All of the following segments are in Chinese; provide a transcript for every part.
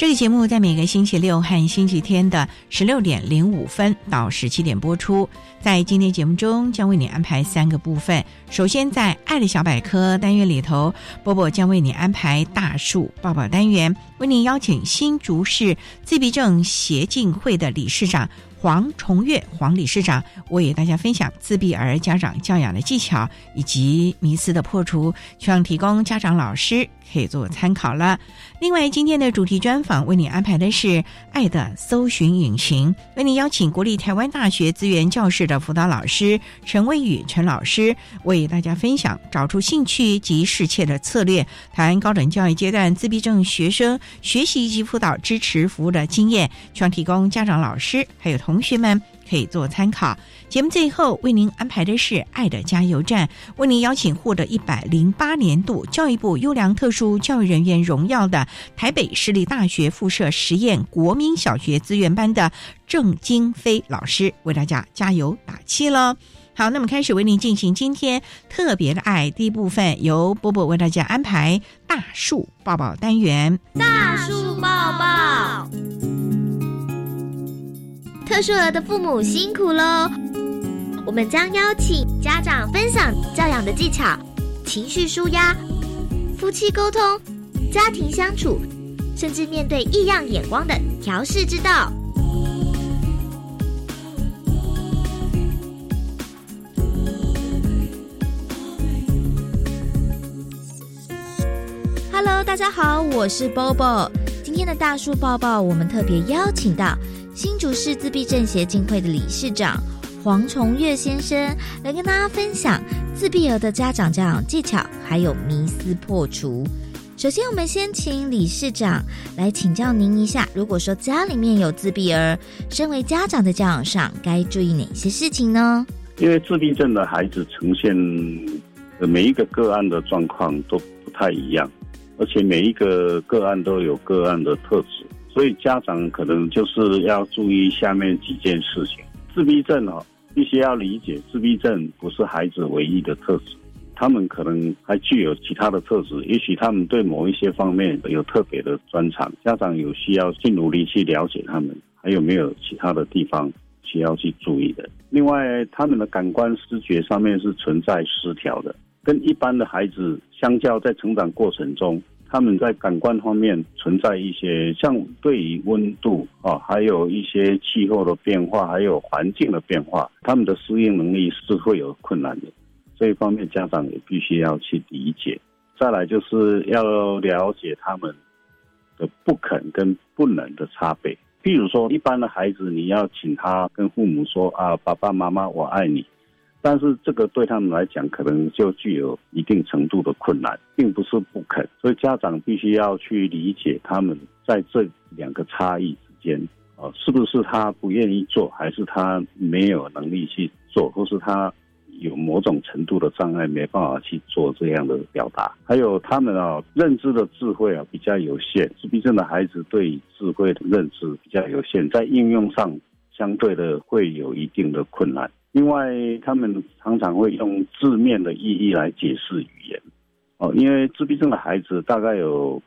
这个节目在每个星期六和星期天的十六点零五分到十七点播出。在今天节目中，将为你安排三个部分。首先，在“爱的小百科”单元里头，波波将为你安排大树抱抱单元，为您邀请新竹市自闭症协进会的理事长。黄崇月黄理事长为大家分享自闭儿家长教养的技巧以及迷思的破除，希望提供家长老师可以做参考了。另外，今天的主题专访为你安排的是《爱的搜寻引擎》，为您邀请国立台湾大学资源教室的辅导老师陈威宇陈老师为大家分享找出兴趣及适切的策略，谈高等教育阶段自闭症学生学习及辅导支持服务的经验，希望提供家长老师还有同。学们可以做参考。节目最后为您安排的是《爱的加油站》，为您邀请获得一百零八年度教育部优良特殊教育人员荣耀的台北市立大学附设实验国民小学资源班的郑金飞老师，为大家加油打气了。好，那么开始为您进行今天特别的爱第一部分，由波波为大家安排大树抱抱单元。大树抱抱。特殊儿的父母辛苦喽！我们将邀请家长分享教养的技巧、情绪舒压、夫妻沟通、家庭相处，甚至面对异样眼光的调试之道。Hello，大家好，我是 Bobo。今天的大树抱抱，我们特别邀请到。新竹市自闭症协进会的理事长黄崇月先生来跟大家分享自闭儿的家长教养技巧，还有迷思破除。首先，我们先请理事长来请教您一下：如果说家里面有自闭儿，身为家长的教养上该注意哪些事情呢？因为自闭症的孩子呈现每一个个案的状况都不太一样，而且每一个个案都有个案的特质。所以家长可能就是要注意下面几件事情。自闭症哦，必须要理解，自闭症不是孩子唯一的特质，他们可能还具有其他的特质。也许他们对某一些方面有特别的专长，家长有需要去努力去了解他们，还有没有其他的地方需要去注意的。另外，他们的感官视觉上面是存在失调的，跟一般的孩子相较，在成长过程中。他们在感官方面存在一些，像对于温度啊，还有一些气候的变化，还有环境的变化，他们的适应能力是会有困难的。这一方面，家长也必须要去理解。再来就是要了解他们的不肯跟不能的差别。譬如说，一般的孩子，你要请他跟父母说啊，爸爸妈妈，我爱你。但是这个对他们来讲，可能就具有一定程度的困难，并不是不肯。所以家长必须要去理解他们在这两个差异之间，啊，是不是他不愿意做，还是他没有能力去做，或是他有某种程度的障碍，没办法去做这样的表达？还有他们啊，认知的智慧啊比较有限，自闭症的孩子对智慧的认知比较有限，在应用上相对的会有一定的困难。另外，他们常常会用字面的意义来解释语言。哦，因为自闭症的孩子大概有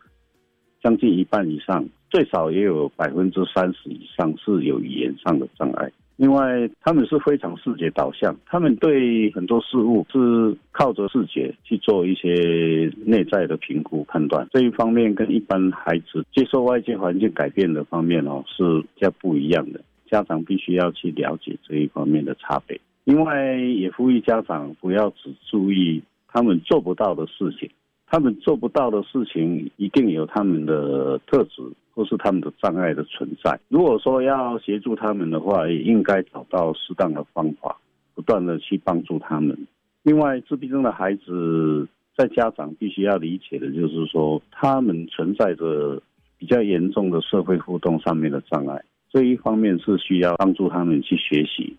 将近一半以上，最少也有百分之三十以上是有语言上的障碍。另外，他们是非常视觉导向，他们对很多事物是靠着视觉去做一些内在的评估判断。这一方面跟一般孩子接受外界环境改变的方面哦是比较不一样的。家长必须要去了解这一方面的差别。另外，也呼吁家长不要只注意他们做不到的事情，他们做不到的事情一定有他们的特质。或是他们的障碍的存在。如果说要协助他们的话，也应该找到适当的方法，不断的去帮助他们。另外，自闭症的孩子在家长必须要理解的就是说，他们存在着比较严重的社会互动上面的障碍。这一方面是需要帮助他们去学习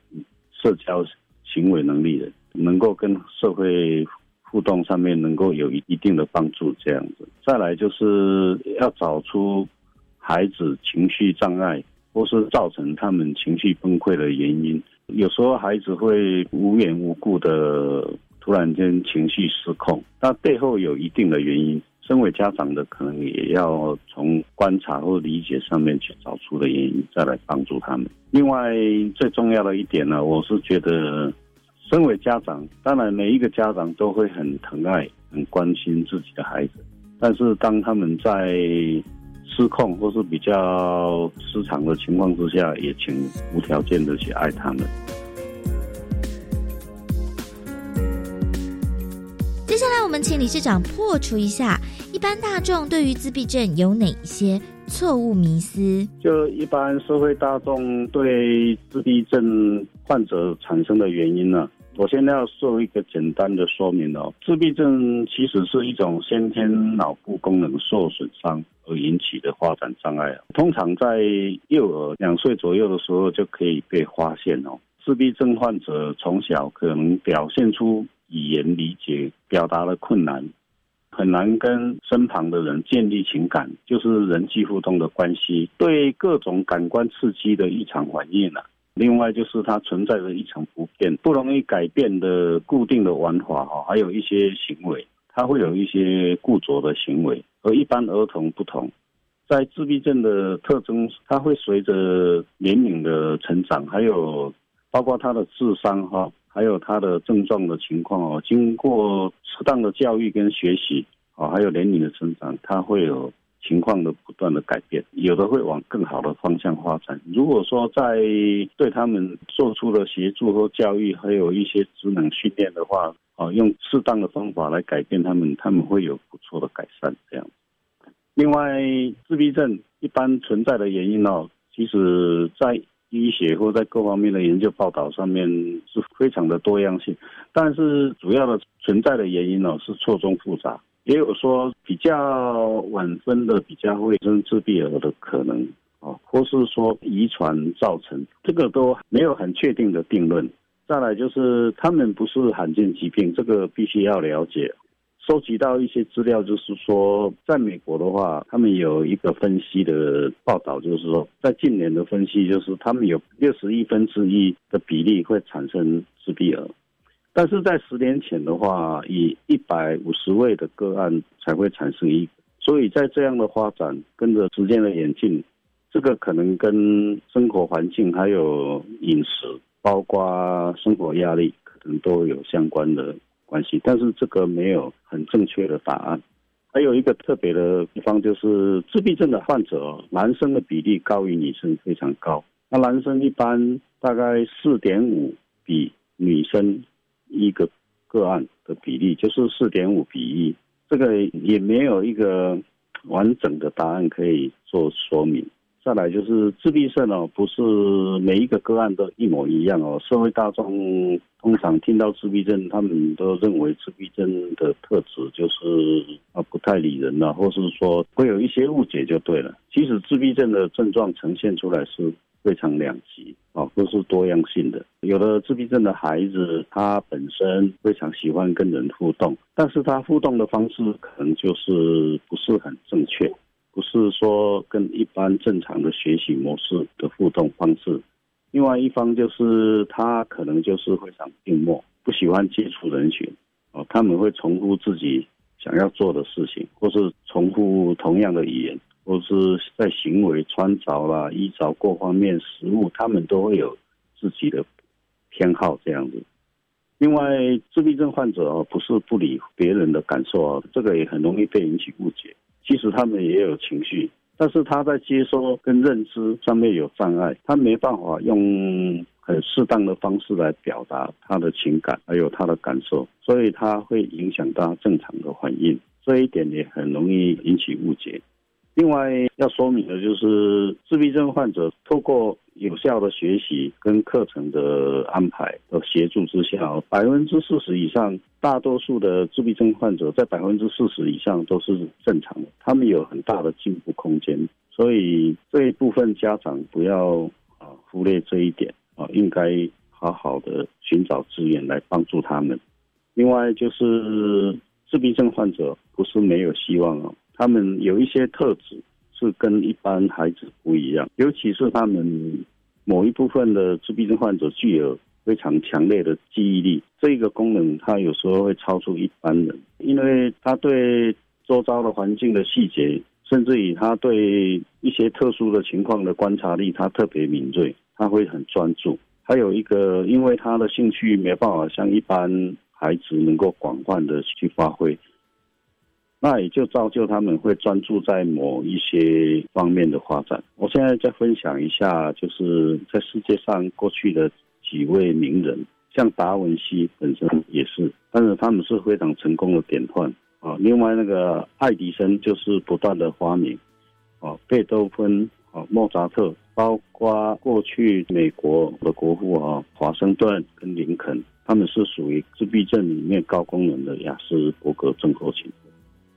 社交行为能力的，能够跟社会互动上面能够有一一定的帮助。这样子，再来就是要找出。孩子情绪障碍，或是造成他们情绪崩溃的原因，有时候孩子会无缘无故的突然间情绪失控，那背后有一定的原因。身为家长的，可能也要从观察或理解上面去找出的原因，再来帮助他们。另外，最重要的一点呢，我是觉得，身为家长，当然每一个家长都会很疼爱、很关心自己的孩子，但是当他们在失控或是比较失常的情况之下，也请无条件的去爱他们。我们请理事长破除一下一般大众对于自闭症有哪一些错误迷思。就一般社会大众对自闭症患者产生的原因呢？我现在要做一个简单的说明哦。自闭症其实是一种先天脑部功能受损伤而引起的发展障碍，通常在幼儿两岁左右的时候就可以被发现哦。自闭症患者从小可能表现出语言理解、表达的困难，很难跟身旁的人建立情感，就是人际互动的关系，对各种感官刺激的异常反应啊。另外就是它存在着一成不变、不容易改变的固定的玩法哈，还有一些行为，它会有一些固着的行为，和一般儿童不同。在自闭症的特征，它会随着年龄的成长，还有包括他的智商哈，还有他的症状的情况哦，经过适当的教育跟学习啊，还有年龄的成长，他会有。情况的不断的改变，有的会往更好的方向发展。如果说在对他们做出了协助和教育，还有一些职能训练的话，啊，用适当的方法来改变他们，他们会有不错的改善。这样。另外，自闭症一般存在的原因哦，其实在医学或在各方面的研究报道上面是非常的多样性，但是主要的存在的原因呢是错综复杂。也有说比较晚分的比较会生自闭儿的可能，哦，或是说遗传造成，这个都没有很确定的定论。再来就是他们不是罕见疾病，这个必须要了解。收集到一些资料，就是说在美国的话，他们有一个分析的报道，就是说在近年的分析，就是他们有六十亿分之一的比例会产生自闭儿。但是在十年前的话，以一百五十位的个案才会产生一，所以在这样的发展跟着时间的演进，这个可能跟生活环境还有饮食，包括生活压力，可能都有相关的关系。但是这个没有很正确的答案。还有一个特别的地方就是，自闭症的患者，男生的比例高于女生非常高。那男生一般大概四点五比女生。一个个案的比例就是四点五比一，这个也没有一个完整的答案可以做说明。再来就是自闭症哦，不是每一个个案都一模一样哦。社会大众通常听到自闭症，他们都认为自闭症的特质就是啊不太理人了，或是说会有一些误解就对了。其实自闭症的症状呈现出来是。非常两极啊，都是多样性的。有的自闭症的孩子，他本身非常喜欢跟人互动，但是他互动的方式可能就是不是很正确，不是说跟一般正常的学习模式的互动方式另外一方就是他可能就是非常静默，不喜欢接触人群，哦，他们会重复自己想要做的事情，或是重复同样的语言，或是在行为、穿着啦、衣着各方面、食物，他们都会有自己的偏好这样子。另外，自闭症患者哦，不是不理别人的感受啊，这个也很容易被引起误解。其实他们也有情绪，但是他在接收跟认知上面有障碍，他没办法用很适当的方式来表达他的情感，还有他的感受，所以他会影响到正常的反应。这一点也很容易引起误解。另外要说明的就是，自闭症患者透过有效的学习跟课程的安排的协助之下，百分之四十以上，大多数的自闭症患者在百分之四十以上都是正常的，他们有很大的进步空间。所以这一部分家长不要啊忽略这一点啊，应该好好的寻找资源来帮助他们。另外就是自闭症患者不是没有希望啊，他们有一些特质。是跟一般孩子不一样，尤其是他们某一部分的自闭症患者具有非常强烈的记忆力，这个功能他有时候会超出一般人，因为他对周遭的环境的细节，甚至于他对一些特殊的情况的观察力，他特别敏锐，他会很专注。还有一个，因为他的兴趣没办法像一般孩子能够广泛的去发挥。那也就造就他们会专注在某一些方面的发展。我现在再分享一下，就是在世界上过去的几位名人，像达文西本身也是，但是他们是非常成功的典范啊。另外那个爱迪生就是不断的发明，啊，贝多芬啊，莫扎特，包括过去美国的国父啊，华盛顿跟林肯，他们是属于自闭症里面高功能的雅斯伯格症候群。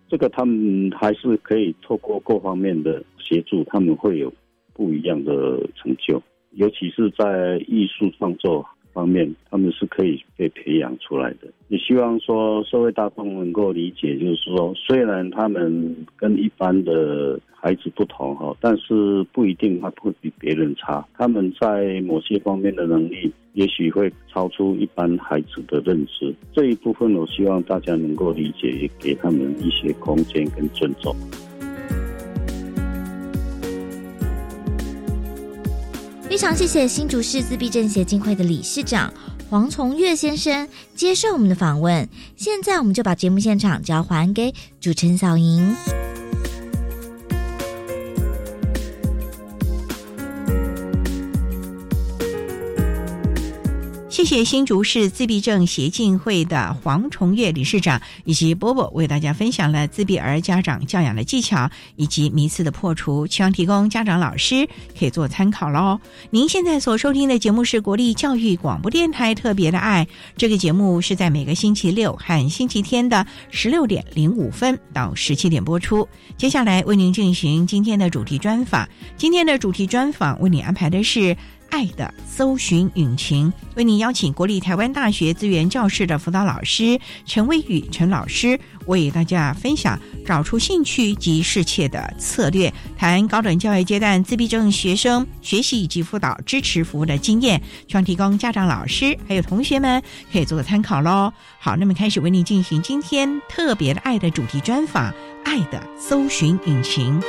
这个他们还是可以透过各方面的协助，他们会有不一样的成就，尤其是在艺术创作方面，他们是可以被培养出来的。也希望说社会大众能够理解，就是说，虽然他们跟一般的孩子不同哈，但是不一定他会比别人差。他们在某些方面的能力。也许会超出一般孩子的认知，这一部分我希望大家能够理解，也给他们一些空间跟尊重。非常谢谢新竹市自闭症协进会的理事长黄崇月先生接受我们的访问。现在我们就把节目现场交还给主持人小莹。谢谢新竹市自闭症协进会的黄崇月理事长以及波波为大家分享了自闭儿家长教养的技巧以及迷思的破除，希望提供家长老师可以做参考喽。您现在所收听的节目是国立教育广播电台特别的爱，这个节目是在每个星期六和星期天的十六点零五分到十七点播出。接下来为您进行今天的主题专访，今天的主题专访为你安排的是。爱的搜寻引擎，为您邀请国立台湾大学资源教室的辅导老师陈威宇陈老师，为大家分享找出兴趣及适切的策略，谈高等教育阶段自闭症学生学习以及辅导支持服务的经验，希望提供家长、老师还有同学们可以做个参考喽。好，那么开始为您进行今天特别的爱的主题专访，爱的搜寻引擎。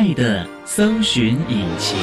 爱的搜寻引擎。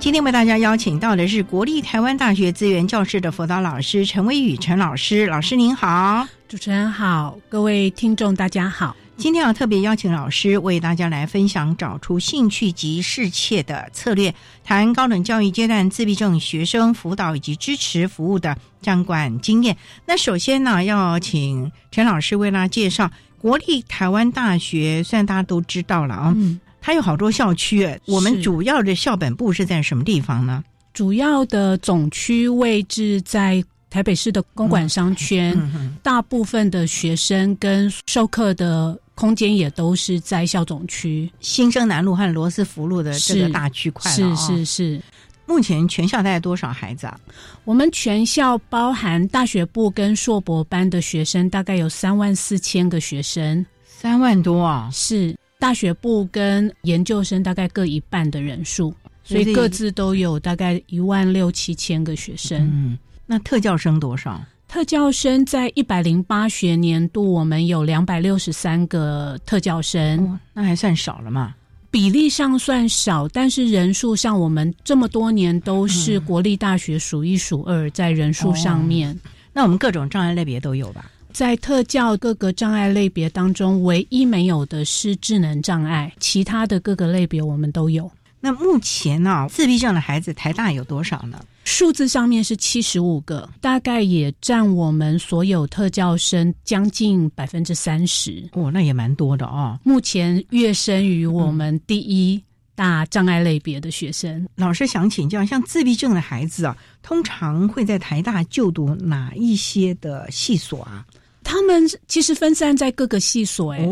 今天为大家邀请到的是国立台湾大学资源教室的辅导老师陈威宇陈老师，老师您好，主持人好，各位听众大家好。今天要特别邀请老师为大家来分享找出兴趣及适切的策略，谈高等教育阶段自闭症学生辅导以及支持服务的相关经验。那首先呢，要请陈老师为大家介绍国立台湾大学，虽然大家都知道了啊，它有好多校区，我们主要的校本部是在什么地方呢？主要的总区位置在。台北市的公馆商圈，大部分的学生跟授课的空间也都是在校总区，新生南路和罗斯福路的这个大区块是是是。目前全校大概多少孩子啊？我们全校包含大学部跟硕博班的学生，大概有三万四千个学生。三万多啊！是大学部跟研究生大概各一半的人数，所以各自都有大概一万六七千个学生。嗯，那特教生多少？特教生在一百零八学年度，我们有两百六十三个特教生，那还算少了嘛？比例上算少，但是人数上，我们这么多年都是国立大学数一数二，在人数上面。那我们各种障碍类别都有吧？在特教各个障碍类别当中，唯一没有的是智能障碍，其他的各个类别我们都有。那目前呢，自闭症的孩子台大有多少呢？数字上面是七十五个，大概也占我们所有特教生将近百分之三十。哦，那也蛮多的哦。目前跃升于我们第一大障碍类别的学生。老师想请教，像自闭症的孩子啊，通常会在台大就读哪一些的系所啊？他们其实分散在各个系所，哎，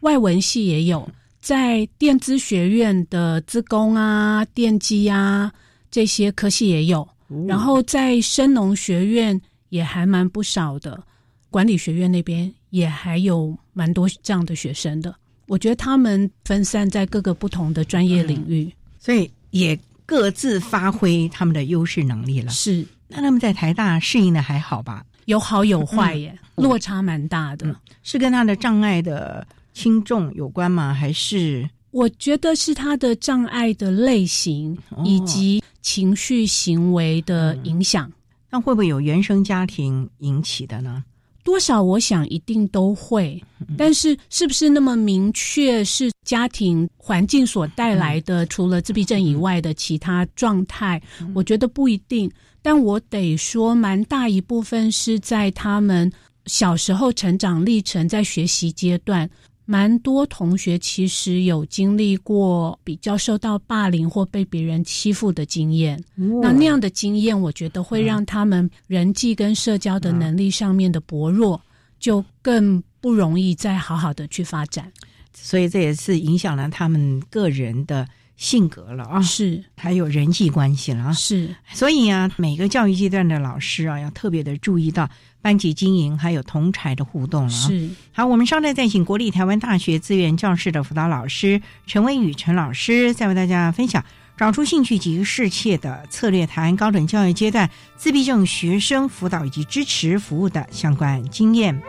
外文系也有，在电资学院的资工啊、电机啊。这些科系也有，然后在生农学院也还蛮不少的，管理学院那边也还有蛮多这样的学生的。我觉得他们分散在各个不同的专业领域，所以也各自发挥他们的优势能力了。是，那他们在台大适应的还好吧？有好有坏耶，落差蛮大的。是跟他的障碍的轻重有关吗？还是？我觉得是他的障碍的类型以及情绪行为的影响，那会不会有原生家庭引起的呢？多少我想一定都会，但是是不是那么明确是家庭环境所带来的？除了自闭症以外的其他状态，我觉得不一定。但我得说，蛮大一部分是在他们小时候成长历程，在学习阶段。蛮多同学其实有经历过比较受到霸凌或被别人欺负的经验，那那样的经验，我觉得会让他们人际跟社交的能力上面的薄弱，就更不容易再好好的去发展。所以这也是影响了他们个人的性格了啊，是还有人际关系了啊，是。所以啊，每个教育阶段的老师啊，要特别的注意到。班级经营还有同才的互动了。是好，我们稍待再请国立台湾大学资源教室的辅导老师陈威宇陈老师，再为大家分享找出兴趣及适切的策略，谈高等教育阶段自闭症学生辅导以及支持服务的相关经验。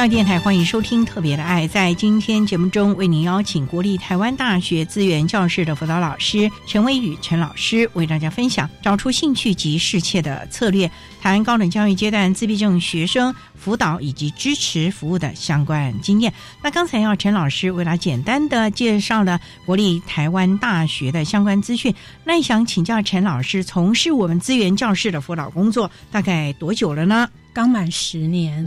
教育电台欢迎收听《特别的爱》。在今天节目中，为您邀请国立台湾大学资源教室的辅导老师陈威宇陈老师，为大家分享找出兴趣及适切的策略，谈高等教育阶段自闭症学生辅导以及支持服务的相关经验。那刚才要陈老师为他简单的介绍了国立台湾大学的相关资讯。那想请教陈老师，从事我们资源教室的辅导工作大概多久了呢？刚满十年。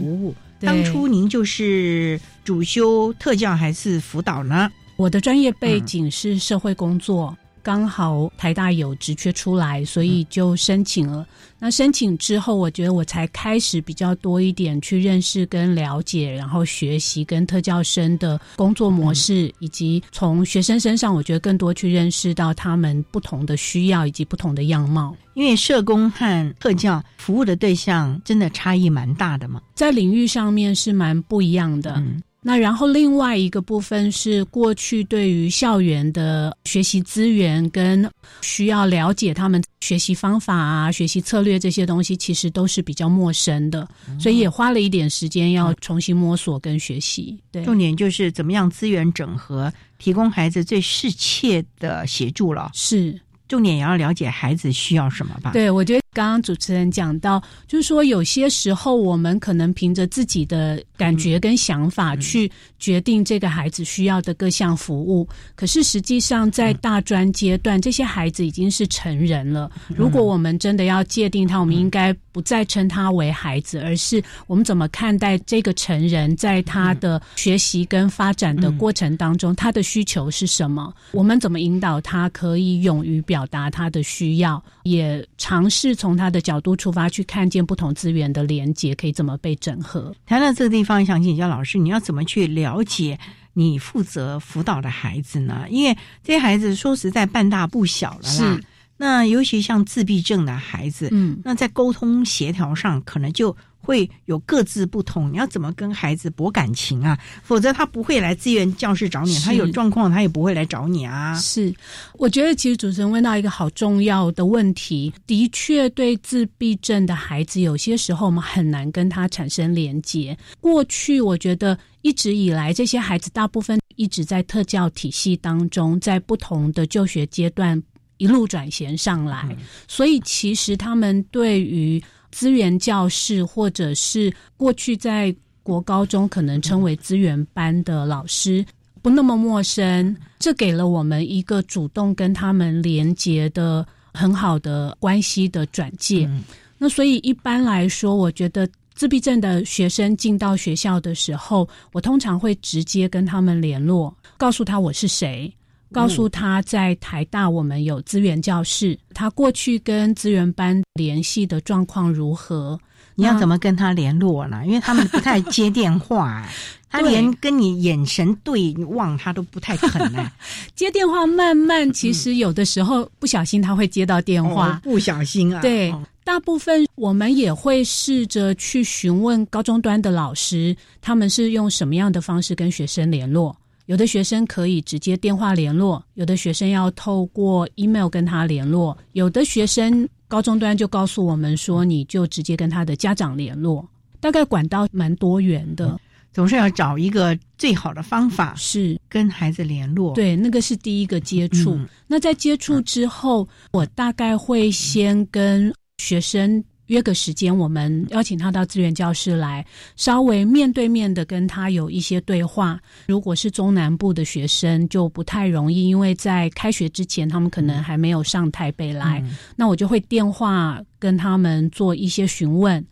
当初您就是主修特教还是辅导呢？我的专业背景是社会工作，刚好台大有职缺出来，所以就申请了。那申请之后，我觉得我才开始比较多一点去认识跟了解，然后学习跟特教生的工作模式，以及从学生身上，我觉得更多去认识到他们不同的需要以及不同的样貌。因为社工和特教服务的对象真的差异蛮大的嘛，在领域上面是蛮不一样的。那然后另外一个部分是过去对于校园的学习资源跟需要了解他们学习方法啊、学习策略这些东西，其实都是比较陌生的，所以也花了一点时间要重新摸索跟学习。对，重点就是怎么样资源整合，提供孩子最适切的协助了。是。重点也要了解孩子需要什么吧。对，我觉得刚刚主持人讲到，就是说有些时候我们可能凭着自己的感觉跟想法去决定这个孩子需要的各项服务，可是实际上在大专阶段，这些孩子已经是成人了。如果我们真的要界定他，我们应该不再称他为孩子，而是我们怎么看待这个成人在他的学习跟发展的过程当中，他的需求是什么？我们怎么引导他可以勇于表？表达他的需要，也尝试从他的角度出发去看见不同资源的连接可以怎么被整合。谈到这个地方，想请教老师，你要怎么去了解你负责辅导的孩子呢？因为这些孩子说实在半大不小了啦。那尤其像自闭症的孩子，嗯，那在沟通协调上可能就。会有各自不同，你要怎么跟孩子博感情啊？否则他不会来资源教室找你，他有状况他也不会来找你啊。是，我觉得其实主持人问到一个好重要的问题，的确对自闭症的孩子，有些时候我们很难跟他产生连接。过去我觉得一直以来，这些孩子大部分一直在特教体系当中，在不同的就学阶段一路转衔上来，所以其实他们对于。资源教室，或者是过去在国高中可能称为资源班的老师，不那么陌生。这给了我们一个主动跟他们连接的很好的关系的转介。那所以一般来说，我觉得自闭症的学生进到学校的时候，我通常会直接跟他们联络，告诉他我是谁。告诉他在台大我们有资源教室，他过去跟资源班联系的状况如何？你要怎么跟他联络呢？因为他们不太接电话，他连跟你眼神对望他都不太肯呢。接电话慢慢，其实有的时候不小心他会接到电话，不小心啊。对，大部分我们也会试着去询问高中端的老师，他们是用什么样的方式跟学生联络。有的学生可以直接电话联络，有的学生要透过 email 跟他联络，有的学生高中端就告诉我们说，你就直接跟他的家长联络，大概管道蛮多元的，总是要找一个最好的方法是跟孩子联络。对，那个是第一个接触。那在接触之后，我大概会先跟学生。约个时间，我们邀请他到资源教室来，稍微面对面的跟他有一些对话。如果是中南部的学生，就不太容易，因为在开学之前，他们可能还没有上台北来。那我就会电话跟他们做一些询问。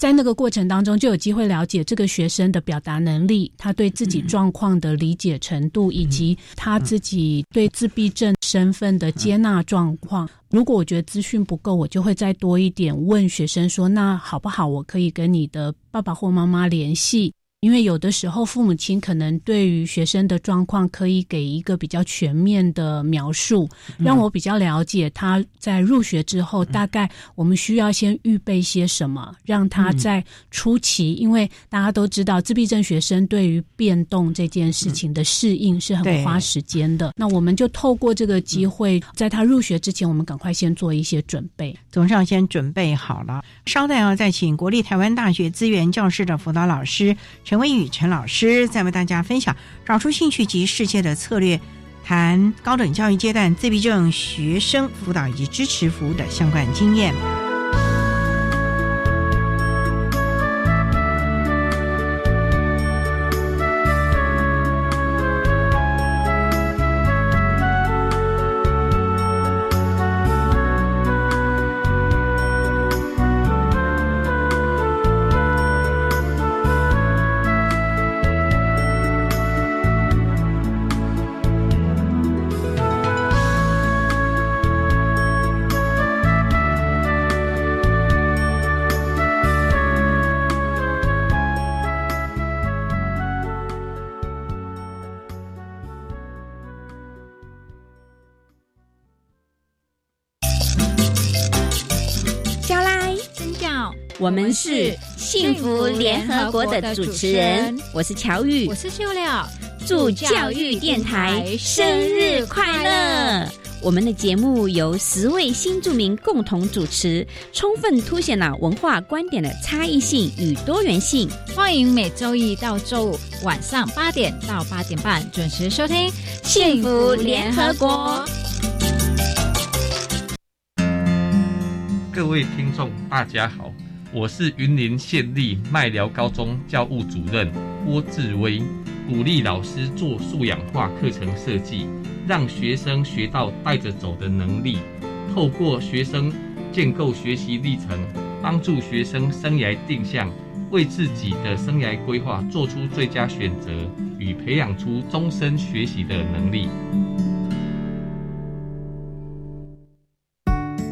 在那个过程当中，就有机会了解这个学生的表达能力，他对自己状况的理解程度，以及他自己对自闭症身份的接纳状况。如果我觉得资讯不够，我就会再多一点问学生说：“那好不好？我可以跟你的爸爸或妈妈联系。”因为有的时候，父母亲可能对于学生的状况可以给一个比较全面的描述，让我比较了解他在入学之后，大概我们需要先预备些什么，让他在初期，因为大家都知道自闭症学生对于变动这件事情的适应是很花时间的。那我们就透过这个机会，在他入学之前，我们赶快先做一些准备，总是要先准备好了。稍待要再请国立台湾大学资源教室的辅导老师。陈威宇陈老师在为大家分享找出兴趣及世界的策略，谈高等教育阶段自闭症学生辅导以及支持服务的相关经验。们是幸福联合国的主持人，我是乔玉，我是秀亮，祝教育电台生日快乐！我们的节目由十位新著名共同主持，充分凸显了文化观点的差异性与多元性。欢迎每周一到周五晚上八点到八点半准时收听《幸福联合国》。各位听众，大家好，我是云林县立麦寮高中教务主任郭志威，鼓励老师做素养化课程设计。让学生学到带着走的能力，透过学生建构学习历程，帮助学生生涯定向，为自己的生涯规划做出最佳选择，与培养出终身学习的能力。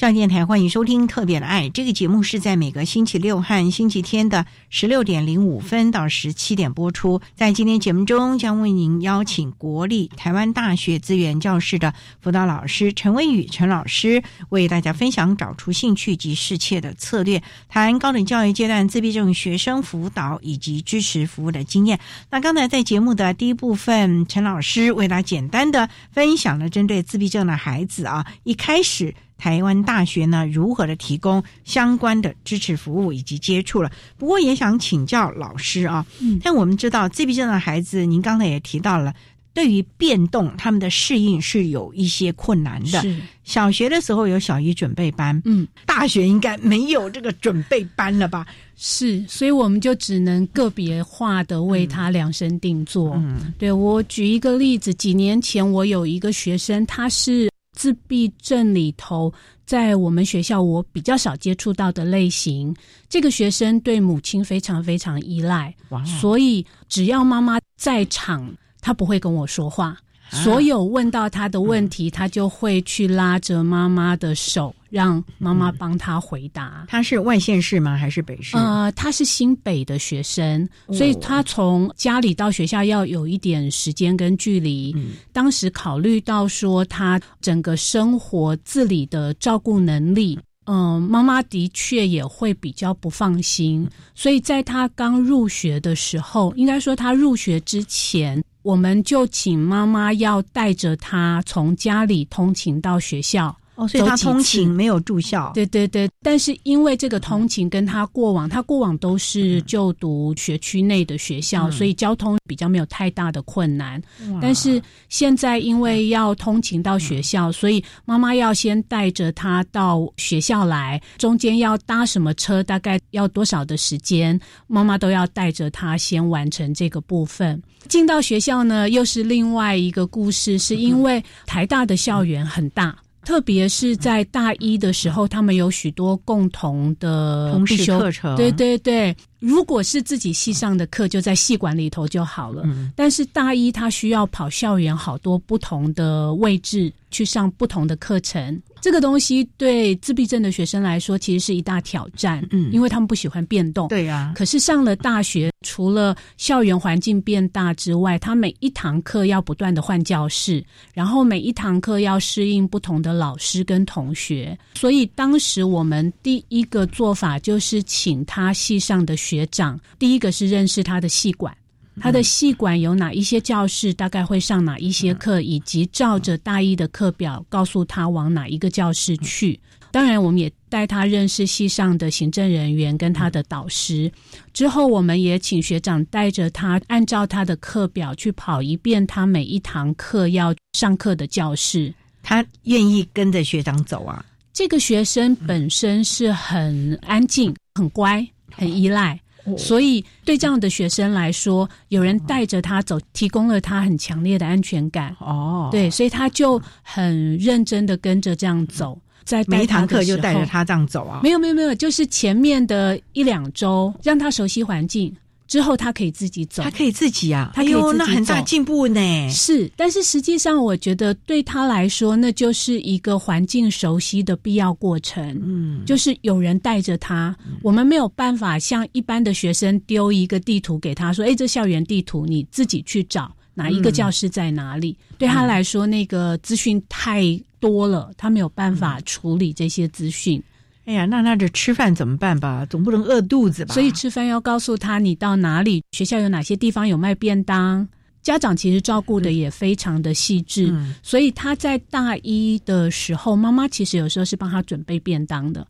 教育电台欢迎收听《特别的爱》这个节目，是在每个星期六和星期天的十六点零五分到十七点播出。在今天节目中，将为您邀请国立台湾大学资源教室的辅导老师陈威宇陈老师，为大家分享找出兴趣及适切的策略，谈高等教育阶段自闭症学生辅导以及支持服务的经验。那刚才在节目的第一部分，陈老师为大家简单的分享了针对自闭症的孩子啊，一开始。台湾大学呢，如何的提供相关的支持服务以及接触了？不过也想请教老师啊，嗯，但我们知道自闭症的孩子，您刚才也提到了，对于变动他们的适应是有一些困难的。是小学的时候有小一准备班，嗯，大学应该没有这个准备班了吧？是，所以我们就只能个别化的为他量身定做。嗯，对我举一个例子，几年前我有一个学生，他是。自闭症里头，在我们学校我比较少接触到的类型，这个学生对母亲非常非常依赖，所以只要妈妈在场，他不会跟我说话。所有问到他的问题，他就会去拉着妈妈的手，让妈妈帮他回答。他是外县市吗？还是北市？呃，他是新北的学生，所以他从家里到学校要有一点时间跟距离。当时考虑到说他整个生活自理的照顾能力，嗯，妈妈的确也会比较不放心。所以在他刚入学的时候，应该说他入学之前。我们就请妈妈要带着他从家里通勤到学校。哦，所以他通勤没有住校。对对对，但是因为这个通勤跟他过往，他过往都是就读学区内的学校，所以交通比较没有太大的困难。但是现在因为要通勤到学校，所以妈妈要先带着他到学校来，中间要搭什么车，大概要多少的时间，妈妈都要带着他先完成这个部分。进到学校呢，又是另外一个故事，是因为台大的校园很大。特别是在大一的时候，他们有许多共同的必修课程。对对对，如果是自己系上的课，就在系馆里头就好了。但是大一他需要跑校园好多不同的位置去上不同的课程，这个东西对自闭症的学生来说，其实是一大挑战，嗯，因为他们不喜欢变动，对呀。可是上了大学，除了校园环境变大之外，他每一堂课要不断的换教室，然后每一堂课要适应不同的老师跟同学，所以当时我们第一个做法就是请他系上的学长，第一个是认识他的系馆。他的系馆有哪一些教室，大概会上哪一些课，以及照着大一的课表告诉他往哪一个教室去。当然，我们也带他认识系上的行政人员跟他的导师。之后，我们也请学长带着他，按照他的课表去跑一遍他每一堂课要上课的教室。他愿意跟着学长走啊？这个学生本身是很安静、很乖、很依赖。所以，对这样的学生来说，有人带着他走，提供了他很强烈的安全感。哦，对，所以他就很认真的跟着这样走，在每一堂课就带着他这样走啊。没有，没有，没有，就是前面的一两周让他熟悉环境。之后他可以自己走，他可以自己啊，他可以自己走，那很大进步呢。是，但是实际上我觉得对他来说，那就是一个环境熟悉的必要过程。嗯，就是有人带着他，我们没有办法像一般的学生丢一个地图给他说：“哎，这校园地图你自己去找哪一个教室在哪里。”对他来说，那个资讯太多了，他没有办法处理这些资讯。哎呀，那那这吃饭怎么办吧？总不能饿肚子吧？所以吃饭要告诉他你到哪里，学校有哪些地方有卖便当。家长其实照顾的也非常的细致，所以他在大一的时候，妈妈其实有时候是帮他准备便当的。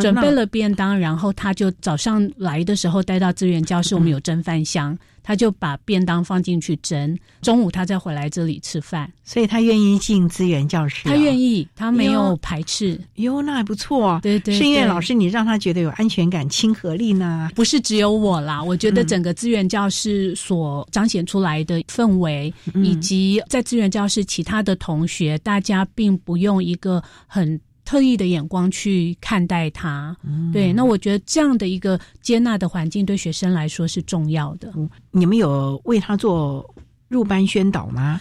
准备了便当，然后他就早上来的时候带到资源教室，我们有蒸饭箱，他就把便当放进去蒸。中午他再回来这里吃饭，所以他愿意进资源教室。他愿意，他没有排斥。哟，那还不错。对对，是因为老师你让他觉得有安全感、亲和力呢？不是只有我啦，我觉得整个资源教室所彰显出来的氛围，以及在资源教室其他的同学，大家并不用一个很。特意的眼光去看待他，对，那我觉得这样的一个接纳的环境对学生来说是重要的。你们有为他做入班宣导吗？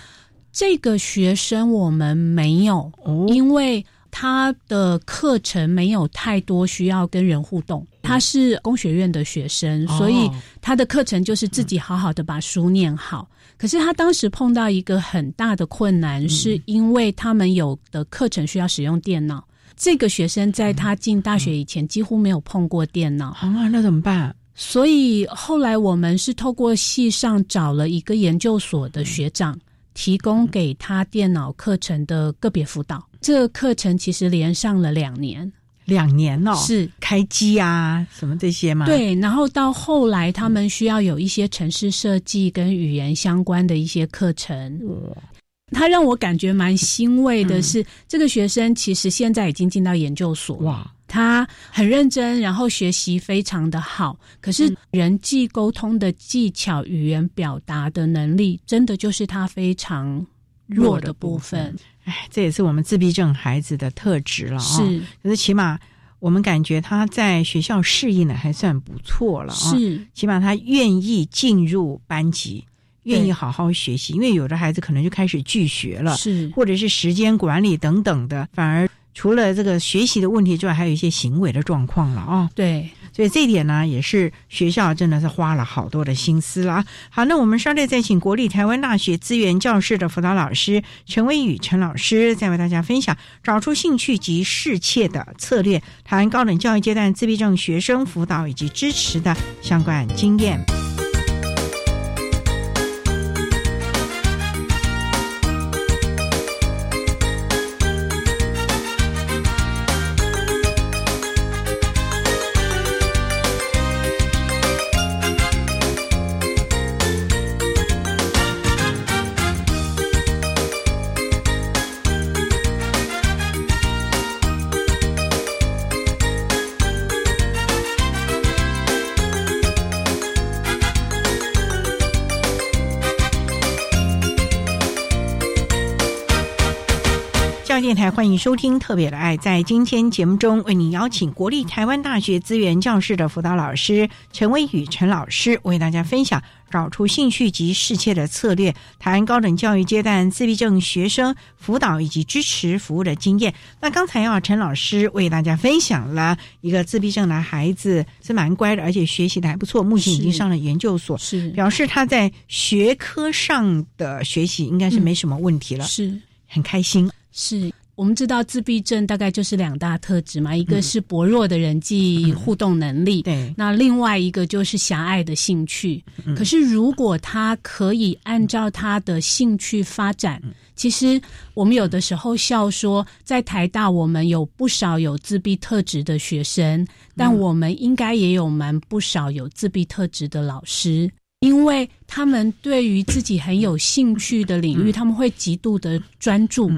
这个学生我们没有，因为他的课程没有太多需要跟人互动。他是工学院的学生，所以他的课程就是自己好好的把书念好。可是他当时碰到一个很大的困难，是因为他们有的课程需要使用电脑。这个学生在他进大学以前几乎没有碰过电脑啊，那怎么办？所以后来我们是透过系上找了一个研究所的学长，提供给他电脑课程的个别辅导。这个课程其实连上了两年，两年哦，是开机啊，什么这些吗？对，然后到后来他们需要有一些城市设计跟语言相关的一些课程。他让我感觉蛮欣慰的是，这个学生其实现在已经进到研究所。哇，他很认真，然后学习非常的好。可是人际沟通的技巧、语言表达的能力，真的就是他非常弱的部分。哎，这也是我们自闭症孩子的特质了。是，可是起码我们感觉他在学校适应的还算不错了。是，起码他愿意进入班级。愿意好好学习，因为有的孩子可能就开始拒学了，是或者是时间管理等等的，反而除了这个学习的问题之外，还有一些行为的状况了啊。对，所以这一点呢，也是学校真的是花了好多的心思了。好，那我们稍后再请国立台湾大学资源教室的辅导老师陈威宇陈老师，再为大家分享找出兴趣及适切的策略，谈高等教育阶段自闭症学生辅导以及支持的相关经验。教育电台欢迎收听《特别的爱》。在今天节目中，为您邀请国立台湾大学资源教室的辅导老师陈威宇陈老师，为大家分享找出兴趣及适切的策略，谈高等教育阶段自闭症学生辅导以及支持服务的经验。那刚才啊，陈老师为大家分享了一个自闭症的孩子是蛮乖的，而且学习的还不错，目前已经上了研究所，是表示他在学科上的学习应该是没什么问题了，是很开心。是。我们知道自闭症大概就是两大特质嘛，一个是薄弱的人际互动能力，对，那另外一个就是狭隘的兴趣。可是如果他可以按照他的兴趣发展，其实我们有的时候笑说，在台大我们有不少有自闭特质的学生，但我们应该也有蛮不少有自闭特质的老师。因为他们对于自己很有兴趣的领域，他们会极度的专注。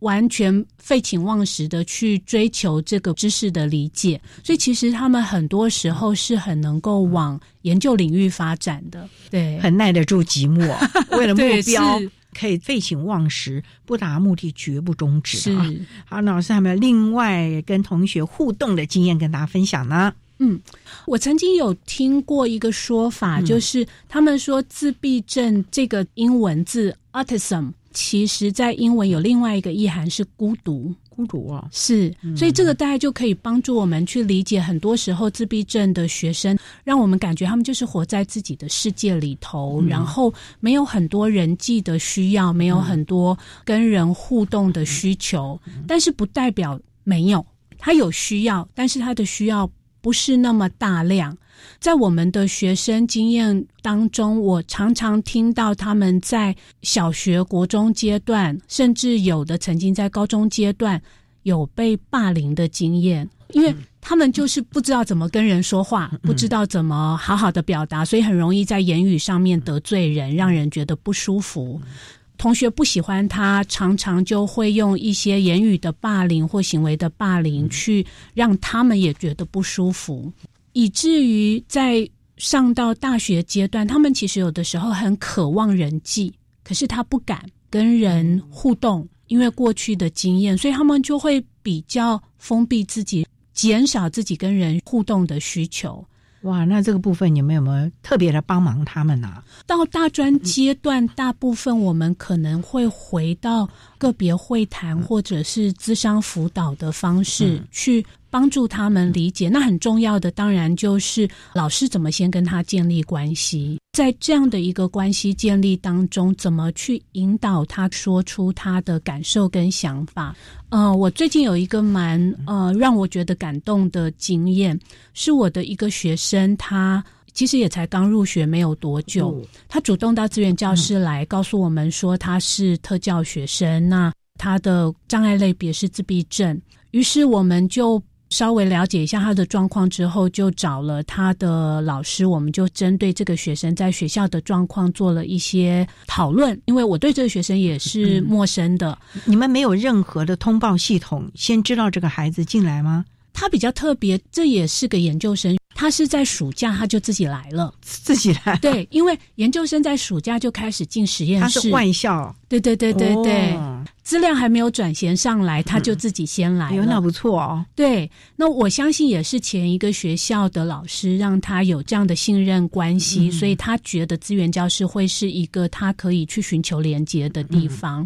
完全废寝忘食的去追求这个知识的理解，所以其实他们很多时候是很能够往研究领域发展的，对，很耐得住寂寞，为了目标可以废寝忘食，不达目的绝不终止。是，好，老师有没有另外跟同学互动的经验跟大家分享呢？嗯，我曾经有听过一个说法，就是他们说自闭症这个英文字 autism。其实，在英文有另外一个意涵是孤独，孤独啊，是，所以这个大概就可以帮助我们去理解，很多时候自闭症的学生，让我们感觉他们就是活在自己的世界里头，然后没有很多人际的需要，没有很多跟人互动的需求，但是不代表没有，他有需要，但是他的需要不是那么大量。在我们的学生经验当中，我常常听到他们在小学、国中阶段，甚至有的曾经在高中阶段有被霸凌的经验，因为他们就是不知道怎么跟人说话，不知道怎么好好的表达，所以很容易在言语上面得罪人，让人觉得不舒服。同学不喜欢他，常常就会用一些言语的霸凌或行为的霸凌，去让他们也觉得不舒服。以至于在上到大学阶段，他们其实有的时候很渴望人际，可是他不敢跟人互动，因为过去的经验，所以他们就会比较封闭自己，减少自己跟人互动的需求。哇，那这个部分你们有没有特别的帮忙他们呢？到大专阶段，大部分我们可能会回到个别会谈或者是咨商辅导的方式去。帮助他们理解，那很重要的当然就是老师怎么先跟他建立关系，在这样的一个关系建立当中，怎么去引导他说出他的感受跟想法。呃，我最近有一个蛮呃让我觉得感动的经验，是我的一个学生，他其实也才刚入学没有多久，他主动到资源教室来告诉我们说他是特教学生，那他的障碍类别是自闭症，于是我们就。稍微了解一下他的状况之后，就找了他的老师，我们就针对这个学生在学校的状况做了一些讨论。因为我对这个学生也是陌生的，你们没有任何的通报系统，先知道这个孩子进来吗？他比较特别，这也是个研究生。他是在暑假他就自己来了，自己来。对，因为研究生在暑假就开始进实验室，他是外校。对对对对对，资料还没有转衔上来，他就自己先来了，那不错哦。对，那我相信也是前一个学校的老师让他有这样的信任关系，所以他觉得资源教室会是一个他可以去寻求连接的地方。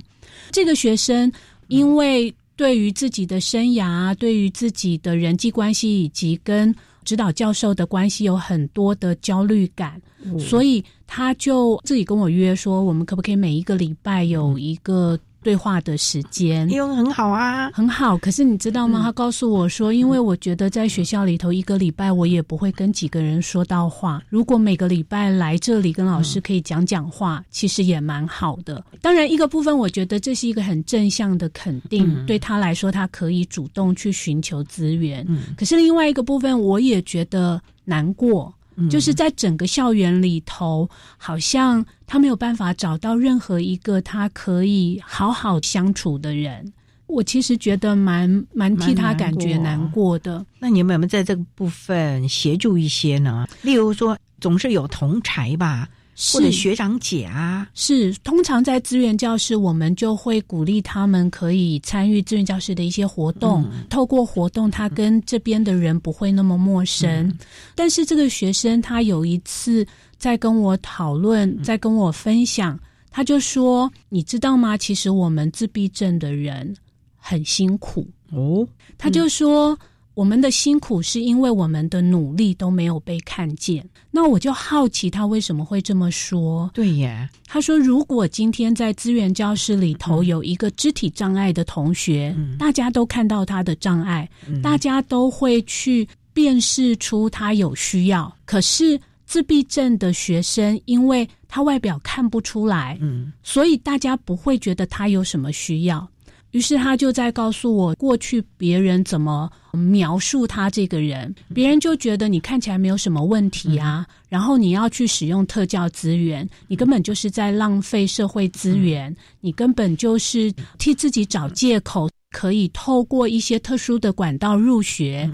这个学生因为对于自己的生涯、对于自己的人际关系以及跟指导教授的关系有很多的焦虑感，所以他就自己跟我约说，我们可不可以每一个礼拜有一个。对话的时间，因为很好啊，很好。可是你知道吗？他告诉我说，因为我觉得在学校里头一个礼拜，我也不会跟几个人说到话。如果每个礼拜来这里跟老师可以讲讲话，其实也蛮好的。当然，一个部分我觉得这是一个很正向的肯定，对他来说，他可以主动去寻求资源。可是另外一个部分，我也觉得难过。就是在整个校园里头，好像他没有办法找到任何一个他可以好好相处的人。我其实觉得蛮蛮替他感觉难过的。那你们有没有在这个部分协助一些呢？例如说，总是有同才吧，或者学长姐啊，是通常在资源教室，我们就会鼓励他们可以参与资源教室的一些活动。透过活动，他跟这边的人不会那么陌生。但是这个学生他有一次在跟我讨论，在跟我分享，他就说：“你知道吗？其实我们自闭症的人很辛苦哦。”他就说。我们的辛苦是因为我们的努力都没有被看见。那我就好奇他为什么会这么说？对耶，他说：“如果今天在资源教室里头有一个肢体障碍的同学，大家都看到他的障碍，大家都会去辨识出他有需要。可是自闭症的学生，因为他外表看不出来，嗯，所以大家不会觉得他有什么需要。”于是他就在告诉我，过去别人怎么描述他这个人，别人就觉得你看起来没有什么问题啊，然后你要去使用特教资源，你根本就是在浪费社会资源，你根本就是替自己找借口，可以透过一些特殊的管道入学。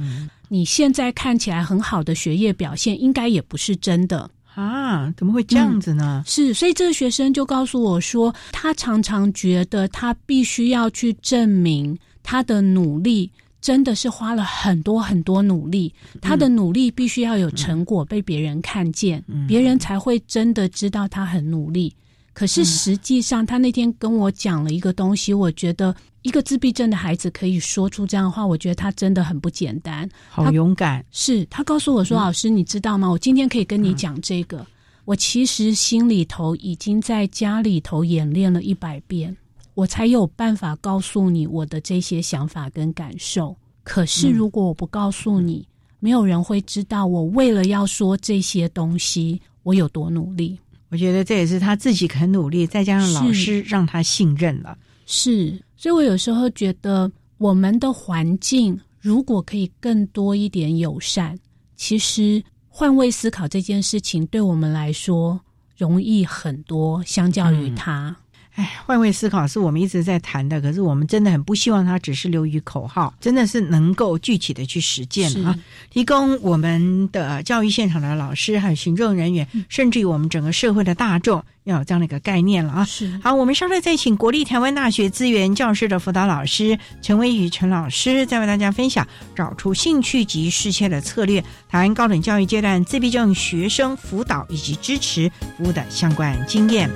你现在看起来很好的学业表现，应该也不是真的。啊，怎么会这样子呢？是，所以这个学生就告诉我说，他常常觉得他必须要去证明他的努力真的是花了很多很多努力，他的努力必须要有成果被别人看见，别人才会真的知道他很努力。可是实际上，他那天跟我讲了一个东西，我觉得一个自闭症的孩子可以说出这样的话，我觉得他真的很不简单，好勇敢。是他告诉我说：“老师，你知道吗？我今天可以跟你讲这个，我其实心里头已经在家里头演练了一百遍，我才有办法告诉你我的这些想法跟感受。可是如果我不告诉你，没有人会知道我为了要说这些东西，我有多努力。”我觉得这也是他自己肯努力，再加上老师让他信任了。是，所以我有时候觉得，我们的环境如果可以更多一点友善，其实换位思考这件事情对我们来说容易很多，相较于他。哎，换位思考是我们一直在谈的，可是我们真的很不希望它只是流于口号，真的是能够具体的去实践啊！提供我们的教育现场的老师还有行政人员，甚至于我们整个社会的大众，要有这样的一个概念了啊！是好，我们稍后再请国立台湾大学资源教师的辅导老师陈威宇陈老师，再为大家分享找出兴趣及适切的策略，谈高等教育阶段自闭症学生辅导以及支持服务的相关经验。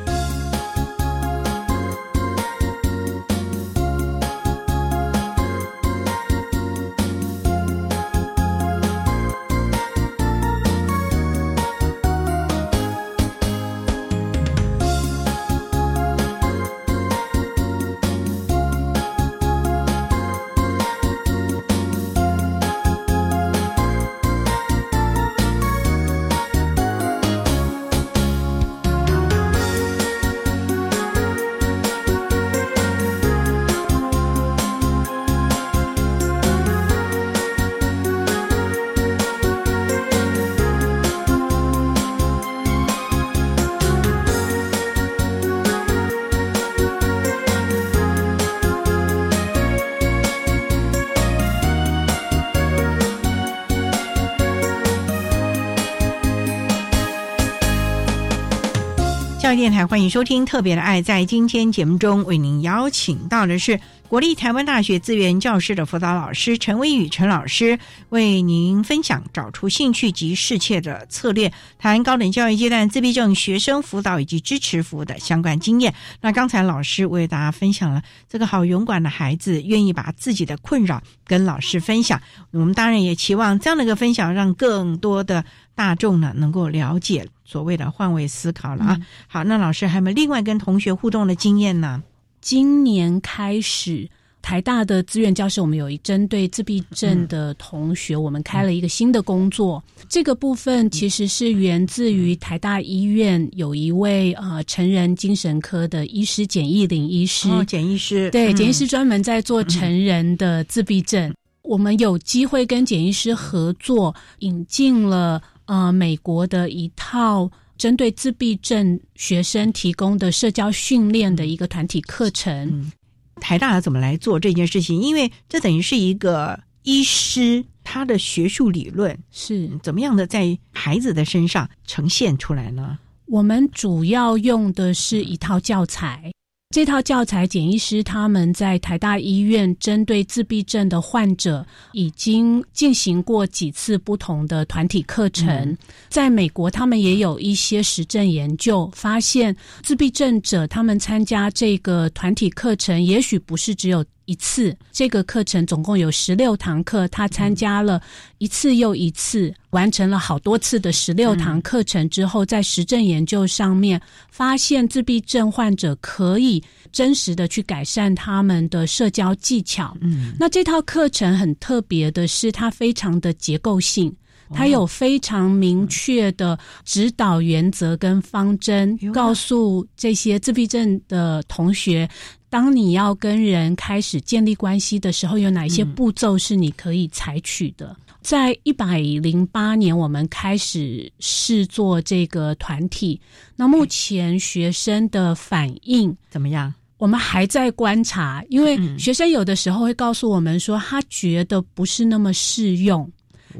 电台欢迎收听《特别的爱》。在今天节目中，为您邀请到的是国立台湾大学资源教师的辅导老师陈威宇陈老师，为您分享找出兴趣及适切的策略，谈高等教育阶段自闭症学生辅导以及支持服务的相关经验。那刚才老师为大家分享了这个好勇敢的孩子，愿意把自己的困扰跟老师分享。我们当然也期望这样的一个分享，让更多的大众呢能够了解。所谓的换位思考了啊，好，那老师还有没有另外跟同学互动的经验呢？今年开始，台大的资源教室，我们有一针对自闭症的同学，我们开了一个新的工作。这个部分其实是源自于台大医院有一位呃成人精神科的医师简易林医师，哦简医师对简医师专门在做成人的自闭症，我们有机会跟简医师合作，引进了。呃，美国的一套针对自闭症学生提供的社交训练的一个团体课程，台大怎么来做这件事情？因为这等于是一个医师他的学术理论是怎么样的在孩子的身上呈现出来呢？我们主要用的是一套教材。这套教材，简医师他们在台大医院针对自闭症的患者，已经进行过几次不同的团体课程。在美国，他们也有一些实证研究，发现自闭症者他们参加这个团体课程，也许不是只有。一次，这个课程总共有十六堂课，他参加了一次又一次，完成了好多次的十六堂课程之后，在实证研究上面发现，自闭症患者可以真实的去改善他们的社交技巧。嗯，那这套课程很特别的是，它非常的结构性，它有非常明确的指导原则跟方针，告诉这些自闭症的同学。当你要跟人开始建立关系的时候，有哪一些步骤是你可以采取的？在一百零八年，我们开始试做这个团体。那目前学生的反应怎么样？我们还在观察，因为学生有的时候会告诉我们说，他觉得不是那么适用。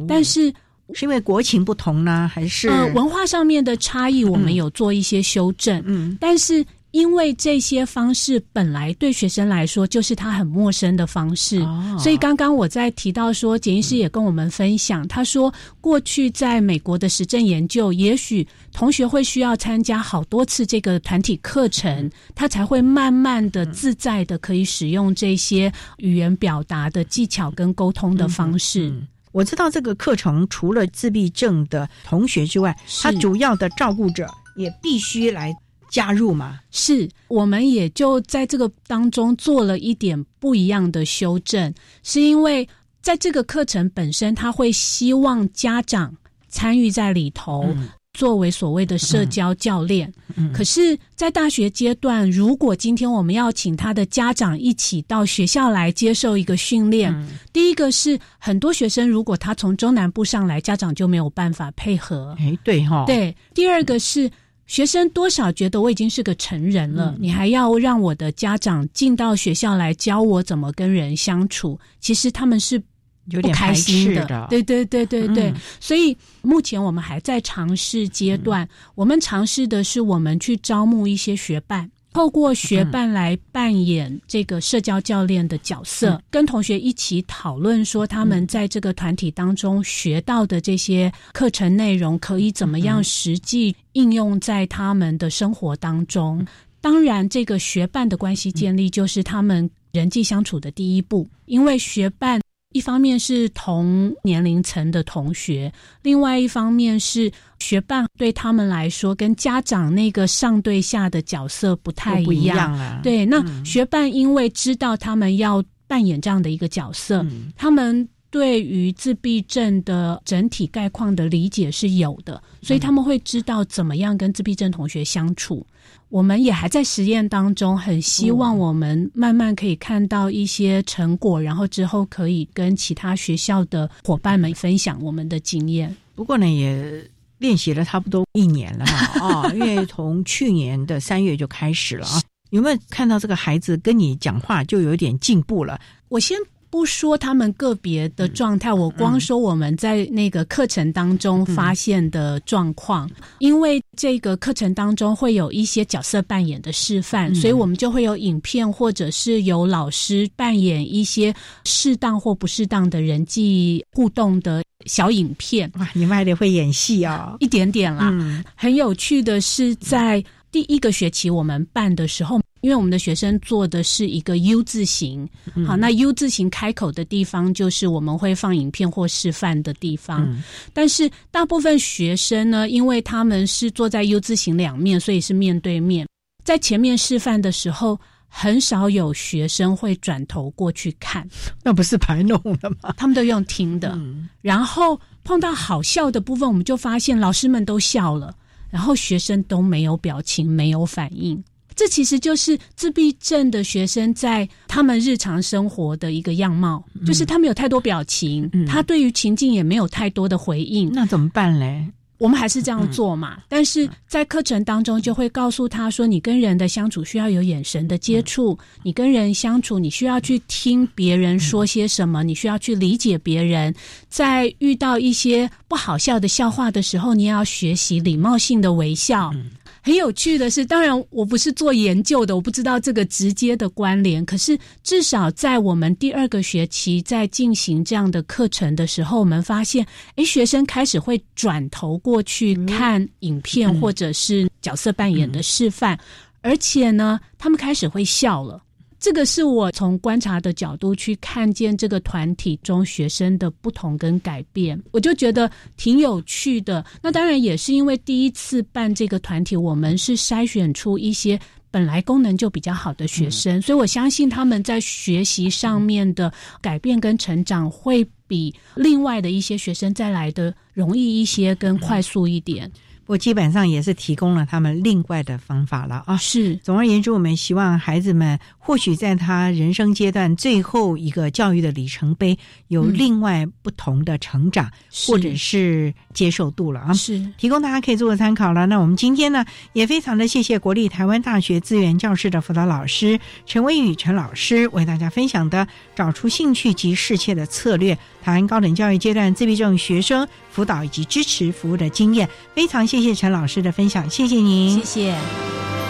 但是是因为国情不同呢，还是文化上面的差异？我们有做一些修正。嗯，但是。因为这些方式本来对学生来说就是他很陌生的方式，所以刚刚我在提到说，简医师也跟我们分享，他说过去在美国的实证研究，也许同学会需要参加好多次这个团体课程，他才会慢慢的自在的可以使用这些语言表达的技巧跟沟通的方式。我知道这个课程除了自闭症的同学之外，他主要的照顾者也必须来。加入嘛？是，我们也就在这个当中做了一点不一样的修正，是因为在这个课程本身，他会希望家长参与在里头，作为所谓的社交教练。可是，在大学阶段，如果今天我们要请他的家长一起到学校来接受一个训练，第一个是很多学生如果他从中南部上来，家长就没有办法配合。哎，对哈，对。第二个是。学生多少觉得我已经是个成人了，你还要让我的家长进到学校来教我怎么跟人相处？其实他们是有点开心的。对对对对对，所以目前我们还在尝试阶段，我们尝试的是我们去招募一些学伴。透过学伴来扮演这个社交教练的角色，跟同学一起讨论说，他们在这个团体当中学到的这些课程内容，可以怎么样实际应用在他们的生活当中。当然，这个学伴的关系建立就是他们人际相处的第一步，因为学伴。一方面是同年龄层的同学，另外一方面是学伴，对他们来说，跟家长那个上对下的角色不太一样啊。对，那学伴因为知道他们要扮演这样的一个角色，他们对于自闭症的整体概况的理解是有的，所以他们会知道怎么样跟自闭症同学相处。我们也还在实验当中，很希望我们慢慢可以看到一些成果，然后之后可以跟其他学校的伙伴们分享我们的经验。不过呢，也练习了差不多一年了嘛，啊，因为从去年的三月就开始了啊。有没有看到这个孩子跟你讲话就有点进步了？我先。不说他们个别的状态，我光说我们在那个课程当中发现的状况。因为这个课程当中会有一些角色扮演的示范，所以我们就会有影片，或者是有老师扮演一些适当或不适当的人际互动的小影片。哇，你们还得会演戏哦，一点点啦。很有趣的是，在第一个学期我们办的时候。因为我们的学生做的是一个 U 字形，好，那 U 字形开口的地方就是我们会放影片或示范的地方。但是大部分学生呢，因为他们是坐在 U 字形两面，所以是面对面。在前面示范的时候，很少有学生会转头过去看，那不是白弄了吗？他们都用听的。然后碰到好笑的部分，我们就发现老师们都笑了，然后学生都没有表情，没有反应。这其实就是自闭症的学生在他们日常生活的一个样貌，就是他们有太多表情，他对于情境也没有太多的回应。那怎么办嘞？我们还是这样做嘛？但是在课程当中就会告诉他说，你跟人的相处需要有眼神的接触，你跟人相处你需要去听别人说些什么，你需要去理解别人。在遇到一些不好笑的笑话的时候，你也要学习礼貌性的微笑。很有趣的是，当然我不是做研究的，我不知道这个直接的关联。可是至少在我们第二个学期在进行这样的课程的时候，我们发现，诶，学生开始会转头过去看影片或者是角色扮演的示范，而且呢，他们开始会笑了。这个是我从观察的角度去看见这个团体中学生的不同跟改变，我就觉得挺有趣的。那当然也是因为第一次办这个团体，我们是筛选出一些本来功能就比较好的学生，所以我相信他们在学习上面的改变跟成长会比另外的一些学生再来的容易一些，跟快速一点。我基本上也是提供了他们另外的方法了啊。是，总而言之，我们希望孩子们或许在他人生阶段最后一个教育的里程碑，有另外不同的成长，或者是接受度了啊。是，提供大家可以做个参考了。那我们今天呢，也非常的谢谢国立台湾大学资源教室的辅导老师陈威宇陈老师为大家分享的找出兴趣及适切的策略，台湾高等教育阶段自闭症学生辅导以及支持服务的经验，非常。谢谢陈老师的分享，谢谢您，谢谢。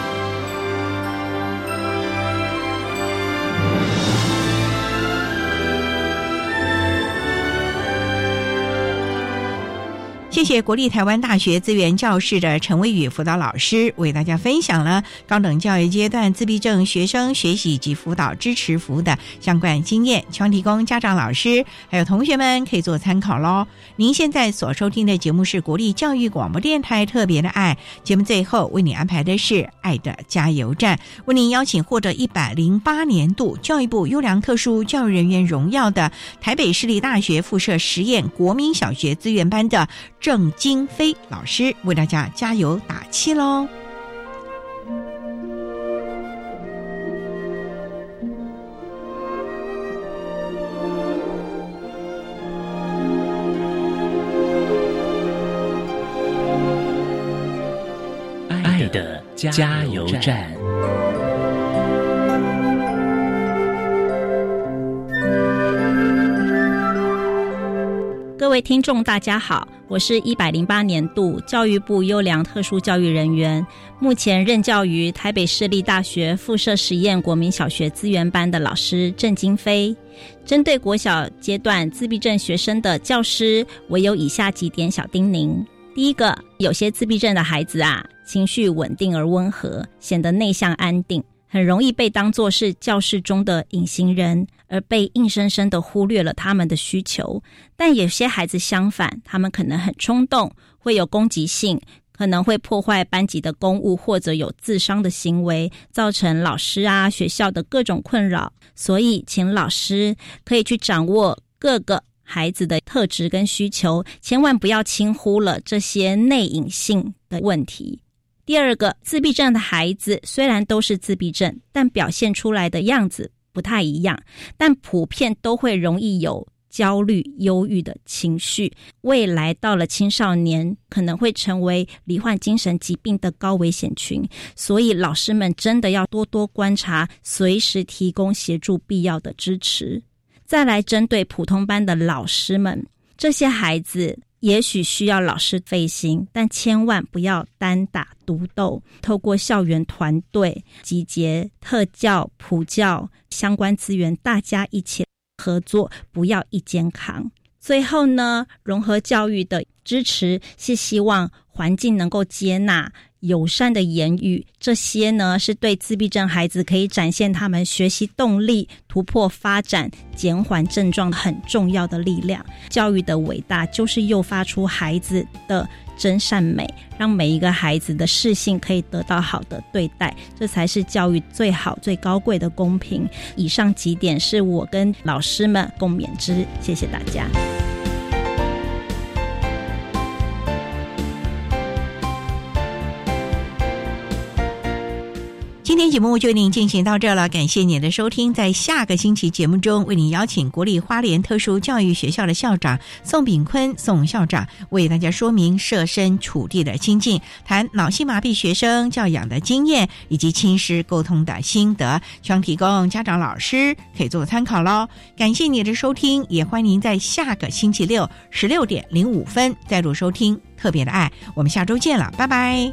谢谢国立台湾大学资源教室的陈威宇辅导老师为大家分享了高等教育阶段自闭症学生学习及辅导支持服务的相关经验，希望提供家长、老师还有同学们可以做参考喽。您现在所收听的节目是国立教育广播电台特别的爱节目，最后为你安排的是爱的加油站，为您邀请获得一百零八年度教育部优良特殊教育人员荣耀的台北市立大学附设实验国民小学资源班的。郑金飞老师为大家加油打气喽！爱的加油站。各位听众，大家好，我是一百零八年度教育部优良特殊教育人员，目前任教于台北市立大学附设实验国民小学资源班的老师郑金飞。针对国小阶段自闭症学生的教师，我有以下几点小叮咛：第一个，有些自闭症的孩子啊，情绪稳定而温和，显得内向安定。很容易被当作是教室中的隐形人，而被硬生生的忽略了他们的需求。但有些孩子相反，他们可能很冲动，会有攻击性，可能会破坏班级的公物，或者有自伤的行为，造成老师啊学校的各种困扰。所以，请老师可以去掌握各个孩子的特质跟需求，千万不要轻忽了这些内隐性的问题。第二个，自闭症的孩子虽然都是自闭症，但表现出来的样子不太一样，但普遍都会容易有焦虑、忧郁的情绪。未来到了青少年，可能会成为罹患精神疾病的高危险群。所以，老师们真的要多多观察，随时提供协助必要的支持。再来，针对普通班的老师们，这些孩子。也许需要老师费心，但千万不要单打独斗。透过校园团队集结特教、普教相关资源，大家一起合作，不要一肩扛。最后呢，融合教育的支持是希望环境能够接纳。友善的言语，这些呢是对自闭症孩子可以展现他们学习动力、突破发展、减缓症状很重要的力量。教育的伟大就是诱发出孩子的真善美，让每一个孩子的适性可以得到好的对待，这才是教育最好、最高贵的公平。以上几点是我跟老师们共勉之，谢谢大家。今天节目就为您进行到这了，感谢您的收听。在下个星期节目中，为您邀请国立花莲特殊教育学校的校长宋炳坤宋校长为大家说明设身处地的心境，谈脑性麻痹学生教养的经验以及亲师沟通的心得，希望提供家长老师可以做参考喽。感谢您的收听，也欢迎您在下个星期六十六点零五分再度收听特别的爱。我们下周见了，拜拜。